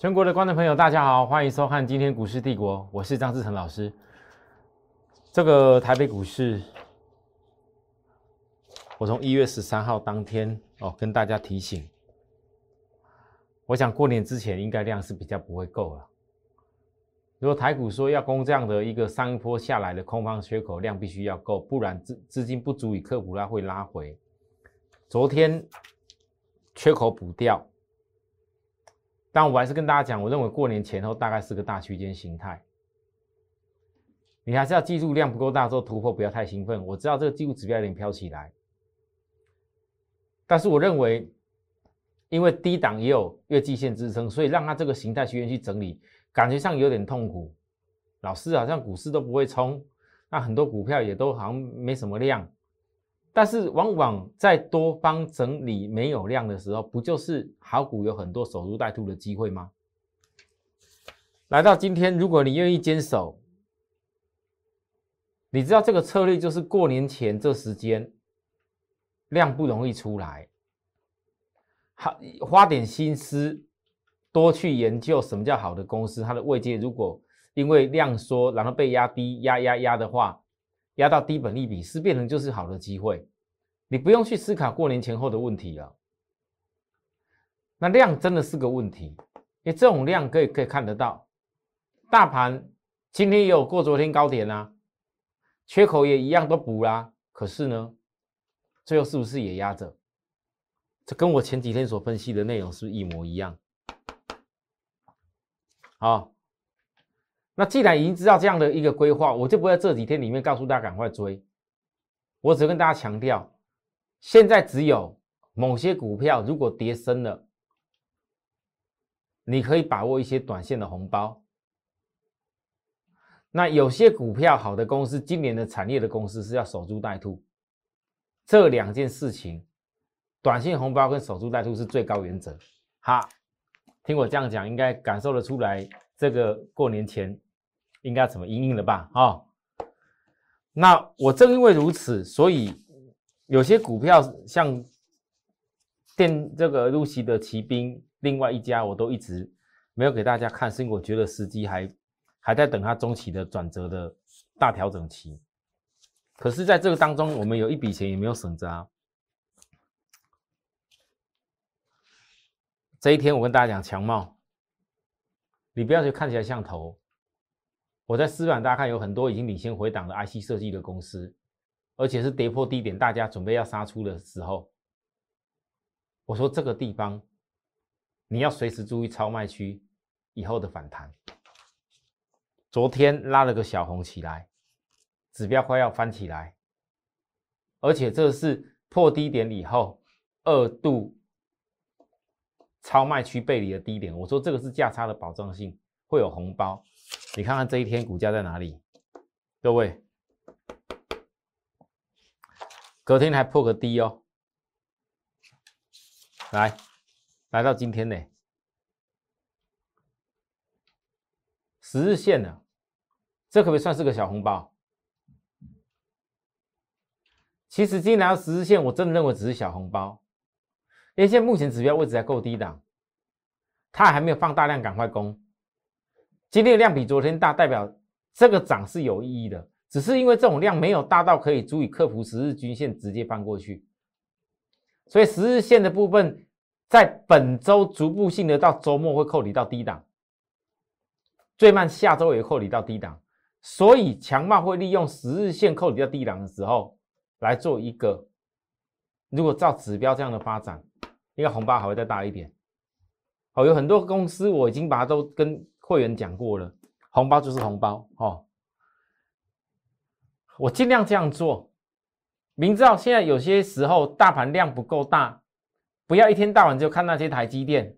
全国的观众朋友，大家好，欢迎收看今天股市帝国，我是张志成老师。这个台北股市，我从一月十三号当天哦，跟大家提醒，我想过年之前应该量是比较不会够了。如果台股说要攻这样的一个上一波下来的空方缺口量必须要够，不然资资金不足以克服，它会拉回。昨天缺口补掉。但我还是跟大家讲，我认为过年前后大概是个大区间形态。你还是要记住，量不够大做突破，不要太兴奋。我知道这个技术指标有点飘起来，但是我认为，因为低档也有月季线支撑，所以让它这个形态区间去整理，感觉上有点痛苦。老师好像股市都不会冲，那很多股票也都好像没什么量。但是往往在多方整理没有量的时候，不就是好股有很多守株待兔的机会吗？来到今天，如果你愿意坚守，你知道这个策略就是过年前这时间量不容易出来，好花点心思，多去研究什么叫好的公司，它的位阶如果因为量缩然后被压低压压压的话。压到低本利比是变成就是好的机会，你不用去思考过年前后的问题了。那量真的是个问题，因为这种量可以可以看得到，大盘今天也有过昨天高点啊，缺口也一样都补啦。可是呢，最后是不是也压着？这跟我前几天所分析的内容是不是一模一样？好。那既然已经知道这样的一个规划，我就不在这几天里面告诉大家赶快追。我只跟大家强调，现在只有某些股票如果跌深了，你可以把握一些短线的红包。那有些股票好的公司，今年的产业的公司是要守株待兔。这两件事情，短线红包跟守株待兔是最高原则。哈，听我这样讲，应该感受得出来，这个过年前。应该怎么应应了吧？啊，那我正因为如此，所以有些股票像电这个露西的骑兵，另外一家我都一直没有给大家看，是因为我觉得时机还还在等它中期的转折的大调整期。可是，在这个当中，我们有一笔钱也没有省着啊。这一天，我跟大家讲强茂，你不要去看起来像头。我在私板，大家看有很多已经领先回档的 IC 设计的公司，而且是跌破低点，大家准备要杀出的时候，我说这个地方你要随时注意超卖区以后的反弹。昨天拉了个小红起来，指标快要翻起来，而且这是破低点以后二度超卖区背离的低点，我说这个是价差的保障性，会有红包。你看看这一天股价在哪里？各位，隔天还破个低哦。来，来到今天呢，十日线呢，这可不可以算是个小红包？其实今天来到十日线，我真的认为只是小红包，因为现在目前指标位置还够低档，它还没有放大量，赶快攻。今天的量比昨天大，代表这个涨是有意义的。只是因为这种量没有大到可以足以克服十日均线直接翻过去，所以十日线的部分在本周逐步性的到周末会扣离到低档，最慢下周也扣离到低档。所以强茂会利用十日线扣离到低档的时候来做一个，如果照指标这样的发展，应该红包还会再大一点。好，有很多公司我已经把它都跟。会员讲过了，红包就是红包哦。我尽量这样做，明知道现在有些时候大盘量不够大，不要一天到晚就看那些台积电。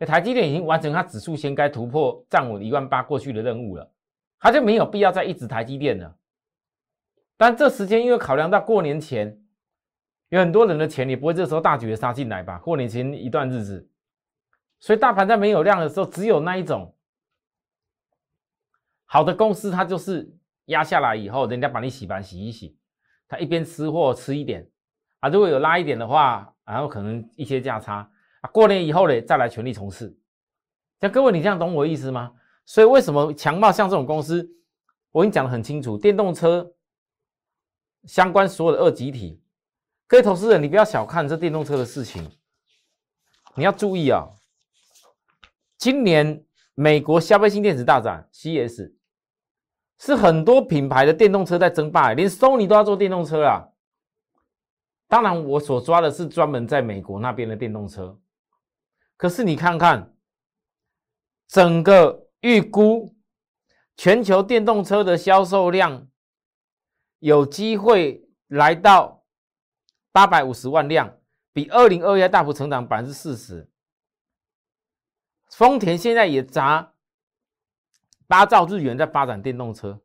台积电已经完成它指数先该突破站稳一万八过去的任务了，它就没有必要再一直台积电了。但这时间因为考量到过年前，有很多人的钱也不会这时候大举的杀进来吧？过年前一段日子。所以大盘在没有量的时候，只有那一种好的公司，它就是压下来以后，人家把你洗盘洗一洗，它一边吃货吃一点啊，如果有拉一点的话，然后可能一些价差啊，过年以后呢再来全力冲刺，像各位，你这样懂我意思吗？所以为什么强茂像这种公司，我跟你讲的很清楚，电动车相关所有的二级体，各位投资人，你不要小看这电动车的事情，你要注意啊。今年美国消费性电子大展 CS，是很多品牌的电动车在争霸，连 Sony 都要做电动车啊。当然，我所抓的是专门在美国那边的电动车，可是你看看。整个预估全球电动车的销售量有机会来到八百五十万辆，比二零二一大幅成长百分之四十。丰田现在也砸八兆日元在发展电动车，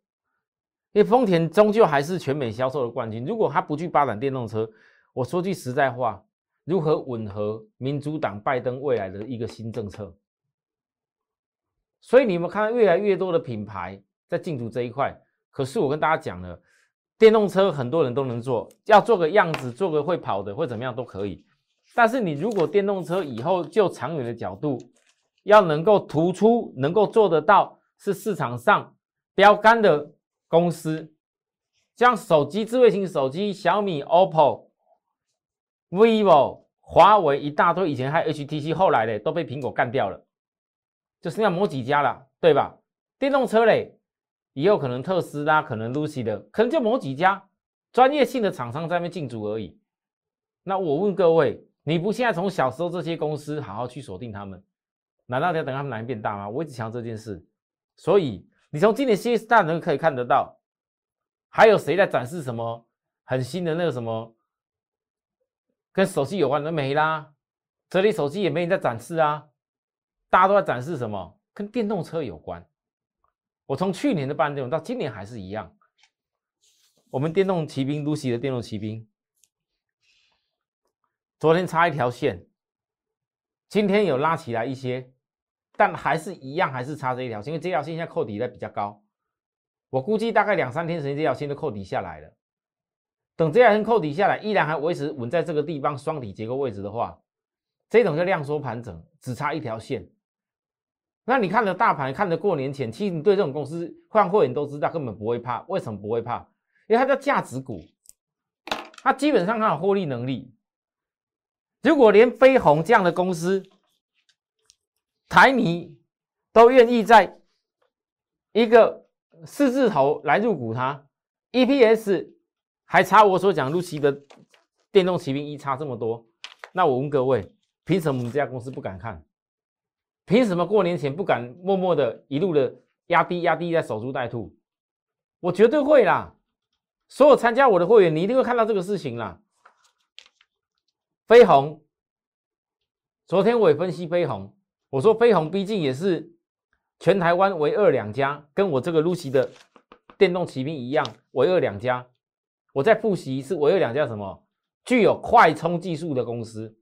因为丰田终究还是全美销售的冠军。如果他不去发展电动车，我说句实在话，如何吻合民主党拜登未来的一个新政策？所以你们看到越来越多的品牌在进驻这一块，可是我跟大家讲了，电动车很多人都能做，要做个样子，做个会跑的，或怎么样都可以。但是你如果电动车以后就长远的角度，要能够突出，能够做得到，是市场上标杆的公司，像手机、智慧型手机，小米、OPPO、vivo、华为一大堆，以前还有 HTC，后来的都被苹果干掉了。就剩下某几家了，对吧？电动车嘞，以后可能特斯拉，可能 Lucy 的，可能就某几家专业性的厂商在那边进驻而已。那我问各位，你不现在从小时候这些公司好好去锁定他们，难道要等他们哪天变大吗？我一直强调这件事。所以你从今年 CS 大能可以看得到，还有谁在展示什么很新的那个什么跟手机有关的没啦？这里手机也没人在展示啊。大家都在展示什么？跟电动车有关。我从去年的半电到今年还是一样。我们电动骑兵 Lucy 的电动骑兵，昨天插一条线，今天有拉起来一些，但还是一样，还是差这一条线，因为这条线现在扣底在比较高。我估计大概两三天时间，这条线都扣底下来了。等这条线扣底下来，依然还维持稳在这个地方双底结构位置的话，这种叫量缩盘整，只差一条线。那你看着大盘，看着过年前，其实你对这种公司换会员都知道，根本不会怕。为什么不会怕？因为它叫价值股，它基本上它有获利能力。如果连飞鸿这样的公司，台迷都愿意在一个四字头来入股它，EPS 还差我所讲陆奇的电动骑兵一差这么多，那我问各位，凭什么我们这家公司不敢看？凭什么过年前不敢默默的一路的压低压低在守株待兔？我绝对会啦！所有参加我的会员，你一定会看到这个事情啦。飞鸿，昨天我也分析飞鸿，我说飞鸿毕竟也是全台湾唯二两家，跟我这个露西的电动骑兵一样，唯二两家。我再复习一次，唯二两家什么？具有快充技术的公司，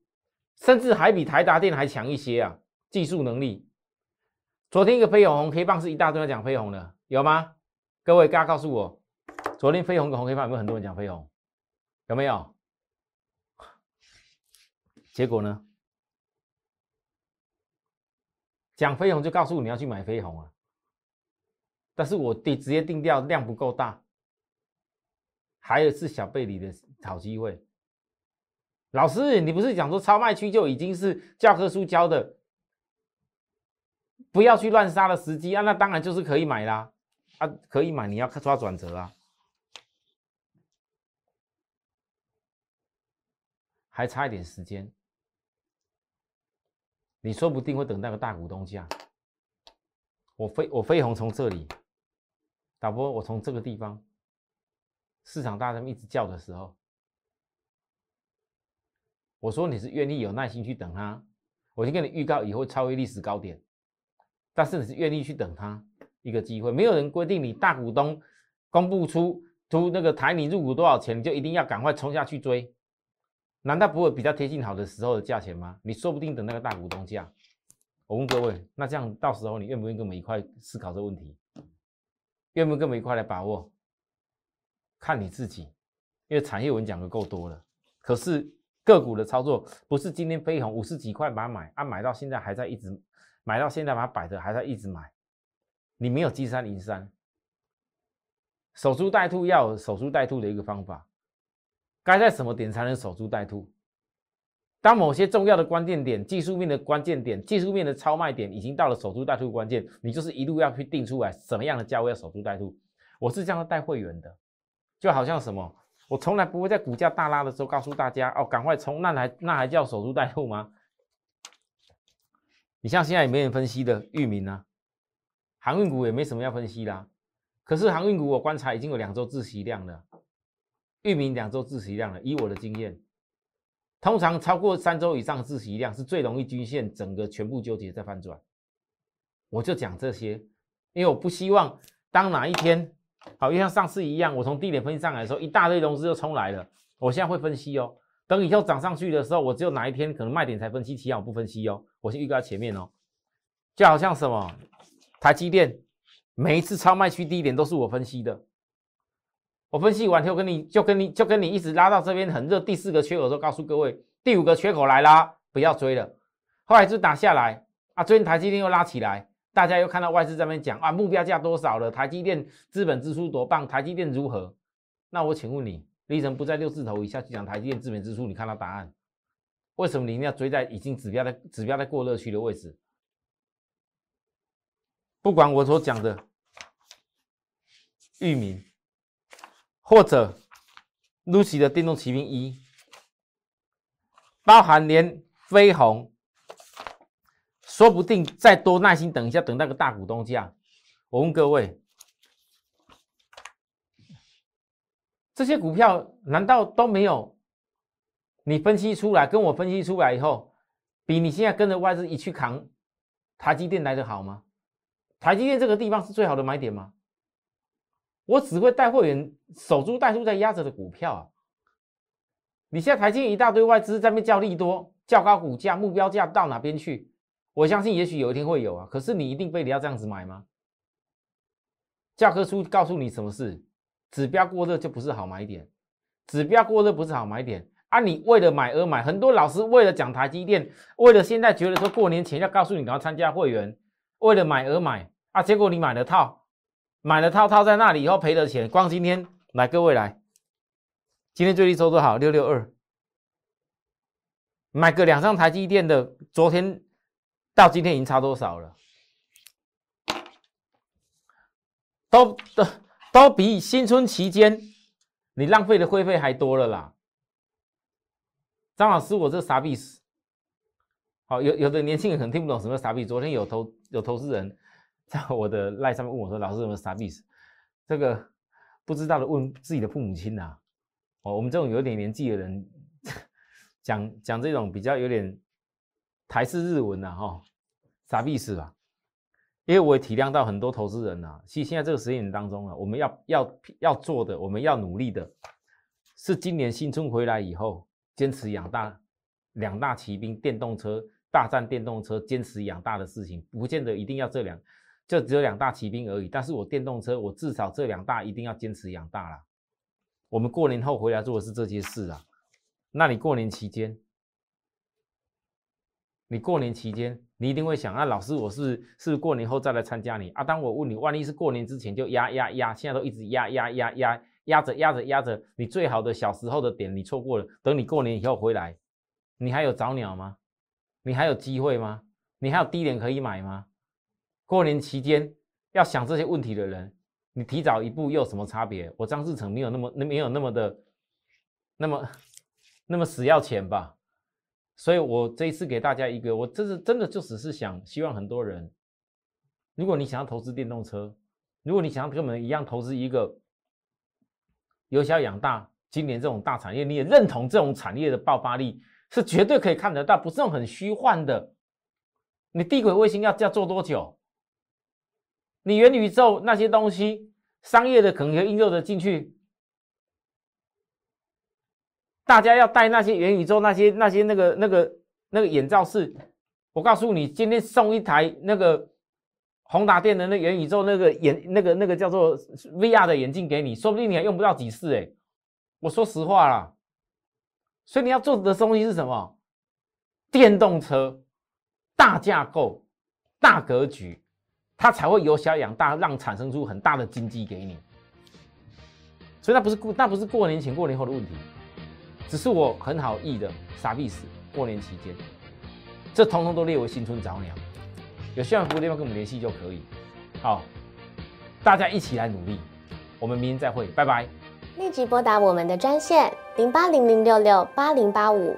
甚至还比台达电还强一些啊！技术能力，昨天一个飞鸿红黑棒是一大堆人讲飞鸿的，有吗？各位，大家告诉我，昨天飞鸿跟红黑棒有没有很多人讲飞鸿？有没有？结果呢？讲飞鸿就告诉你要去买飞鸿啊，但是我定直接定调量不够大，还有是小贝里的好机会。老师，你不是讲说超卖区就已经是教科书教的？不要去乱杀的时机啊，那当然就是可以买啦，啊，可以买，你要抓转折啊，还差一点时间，你说不定会等那个大股东价。我飞我飞鸿从这里，导播我从这个地方，市场大人一直叫的时候，我说你是愿意有耐心去等它，我先跟你预告以后超越历史高点。但是你是愿意去等他一个机会，没有人规定你大股东公布出出那个台你入股多少钱，你就一定要赶快冲下去追，难道不会比较贴近好的时候的价钱吗？你说不定等那个大股东价。我问各位，那这样到时候你愿不愿意跟我们一块思考这个问题？愿不愿意跟我们一块来把握？看你自己，因为产业文讲的够多了。可是个股的操作不是今天飞鸿五十几块把它买，啊买到现在还在一直。买到现在把它摆着，还在一直买，你没有金山银山，守株待兔要守株待兔的一个方法，该在什么点才能守株待兔？当某些重要的关键点、技术面的关键点、技术面的超卖点已经到了守株待兔关键，你就是一路要去定出来什么样的价位要守株待兔。我是这样带会员的，就好像什么，我从来不会在股价大拉的时候告诉大家哦，赶快冲，那还那还叫守株待兔吗？你像现在也没人分析的域名啊，航运股也没什么要分析啦。可是航运股我观察已经有两周自息量了，域名两周自息量了，以我的经验。通常超过三周以上自息量是最容易均线整个全部纠结在翻转。我就讲这些，因为我不希望当哪一天，好，就像上次一样，我从低点分析上来的时候，一大堆融资就冲来了。我现在会分析哦，等以后涨上去的时候，我只有哪一天可能卖点才分析，其他我不分析哦。我先预告前面哦，就好像什么台积电，每一次超卖区低点都是我分析的。我分析完后跟你就跟你就跟你一直拉到这边很热，第四个缺口的时候告诉各位，第五个缺口来啦，不要追了。后来就打下来啊，最近台积电又拉起来，大家又看到外资这边讲啊，目标价多少了？台积电资本支出多棒？台积电如何？那我请问你，立成不在六字头以下去讲台积电资本支出，你看到答案？为什么你一定要追在已经指标的指标在过热区的位置？不管我所讲的域名。或者，Lucy 的电动骑兵一，包含连飞鸿，说不定再多耐心等一下，等那个大股东价。我问各位，这些股票难道都没有你分析出来，跟我分析出来以后，比你现在跟着外资一去扛台积电来的好吗？台积电这个地方是最好的买点吗？我只会带会员守株待兔在压着的股票啊！你现在台积电一大堆外资在那叫利多，较高股价，目标价到哪边去？我相信也许有一天会有啊。可是你一定非得要这样子买吗？教科书告诉你什么事？指标过热就不是好买点，指标过热不是好买点啊！你为了买而买，很多老师为了讲台积电，为了现在觉得说过年前要告诉你赶快参加会员，为了买而买啊！结果你买了套。买了套套在那里以后赔了钱，光今天来各位来，今天最低收多少？六六二，买个两张台积电的，昨天到今天已经差多少了？都都都比新春期间你浪费的会费还多了啦！张老师，我这傻逼死！好，有有的年轻人可能听不懂什么傻逼。昨天有投有投资人。在 我的赖上面问我说：“老师，什么啥意思？”这个不知道的问自己的父母亲呐。哦，我们这种有点年纪的人讲讲这种比较有点台式日文呐，哈，啥意思吧？因为我也体谅到很多投资人呐。其实现在这个时间当中啊，我们要要要做的，我们要努力的，是今年新春回来以后，坚持养大两大骑兵电动车大战电动车，坚持养大的事情，不见得一定要这两。就只有两大骑兵而已，但是我电动车，我至少这两大一定要坚持养大了。我们过年后回来做的是这些事啊。那你过年期间，你过年期间，你一定会想啊，老师，我是是过年后再来参加你啊。当我问你，万一是过年之前就压压压，现在都一直压压压压压着压着压着，你最好的小时候的点你错过了，等你过年以后回来，你还有早鸟吗？你还有机会吗？你还有低点可以买吗？过年期间要想这些问题的人，你提早一步又有什么差别？我张志成没有那么没有那么的那么那么死要钱吧？所以我这一次给大家一个，我这是真的就只是想希望很多人，如果你想要投资电动车，如果你想要跟我们一样投资一个由小养大，今年这种大产业，你也认同这种产业的爆发力是绝对可以看得到，不是那种很虚幻的。你地轨卫星要要做多久？你元宇宙那些东西，商业的可能应用的进去，大家要带那些元宇宙那些那些那个那个那个眼罩式，我告诉你，今天送一台那个宏达电的那元宇宙那个眼那个那个叫做 VR 的眼镜给你，说不定你还用不到几次哎，我说实话啦，所以你要做的东西是什么？电动车大架构。大格局，它才会由小养大，让产生出很大的经济给你。所以那不是过那不是过年前过年后的问题，只是我很好意的傻逼死过年期间，这通通都列为新春早鸟。有需要服务地方跟我们联系就可以。好，大家一起来努力，我们明天再会，拜拜。立即拨打我们的专线零八零零六六八零八五。